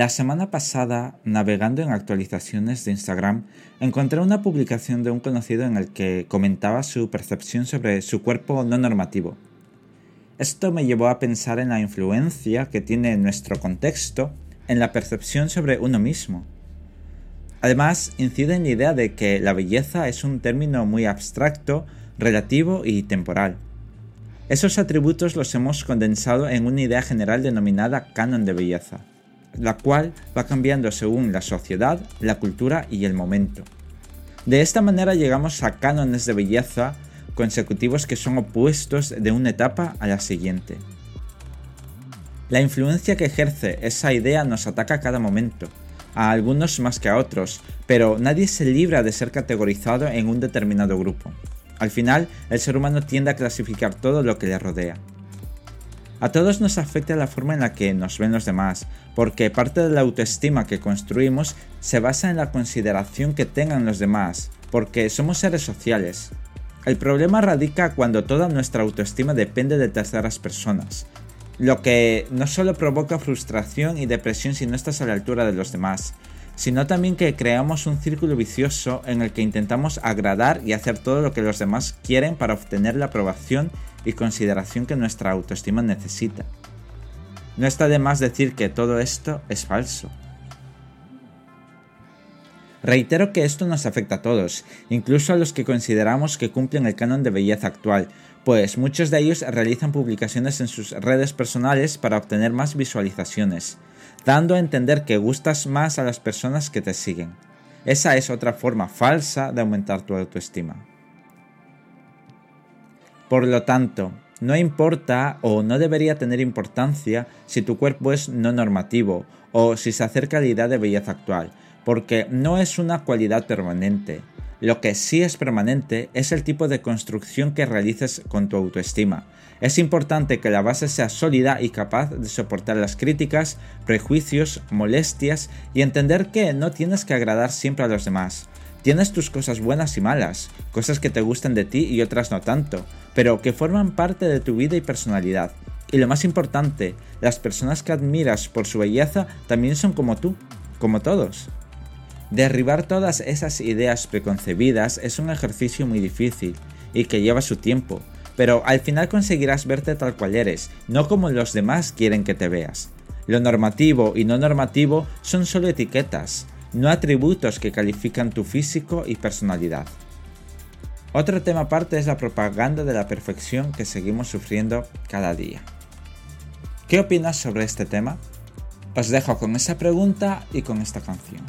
La semana pasada, navegando en actualizaciones de Instagram, encontré una publicación de un conocido en el que comentaba su percepción sobre su cuerpo no normativo. Esto me llevó a pensar en la influencia que tiene nuestro contexto en la percepción sobre uno mismo. Además, incide en la idea de que la belleza es un término muy abstracto, relativo y temporal. Esos atributos los hemos condensado en una idea general denominada canon de belleza la cual va cambiando según la sociedad, la cultura y el momento. De esta manera llegamos a cánones de belleza consecutivos que son opuestos de una etapa a la siguiente. La influencia que ejerce esa idea nos ataca a cada momento, a algunos más que a otros, pero nadie se libra de ser categorizado en un determinado grupo. Al final, el ser humano tiende a clasificar todo lo que le rodea. A todos nos afecta la forma en la que nos ven los demás, porque parte de la autoestima que construimos se basa en la consideración que tengan los demás, porque somos seres sociales. El problema radica cuando toda nuestra autoestima depende de terceras personas, lo que no solo provoca frustración y depresión si no estás a la altura de los demás, sino también que creamos un círculo vicioso en el que intentamos agradar y hacer todo lo que los demás quieren para obtener la aprobación y consideración que nuestra autoestima necesita. No está de más decir que todo esto es falso. Reitero que esto nos afecta a todos, incluso a los que consideramos que cumplen el canon de belleza actual, pues muchos de ellos realizan publicaciones en sus redes personales para obtener más visualizaciones, dando a entender que gustas más a las personas que te siguen. Esa es otra forma falsa de aumentar tu autoestima. Por lo tanto, no importa o no debería tener importancia si tu cuerpo es no normativo o si se acerca a la idea de belleza actual, porque no es una cualidad permanente. Lo que sí es permanente es el tipo de construcción que realices con tu autoestima. Es importante que la base sea sólida y capaz de soportar las críticas, prejuicios, molestias y entender que no tienes que agradar siempre a los demás. Tienes tus cosas buenas y malas, cosas que te gustan de ti y otras no tanto, pero que forman parte de tu vida y personalidad. Y lo más importante, las personas que admiras por su belleza también son como tú, como todos. Derribar todas esas ideas preconcebidas es un ejercicio muy difícil y que lleva su tiempo, pero al final conseguirás verte tal cual eres, no como los demás quieren que te veas. Lo normativo y no normativo son solo etiquetas, no atributos que califican tu físico y personalidad. Otro tema aparte es la propaganda de la perfección que seguimos sufriendo cada día. ¿Qué opinas sobre este tema? Os dejo con esa pregunta y con esta canción.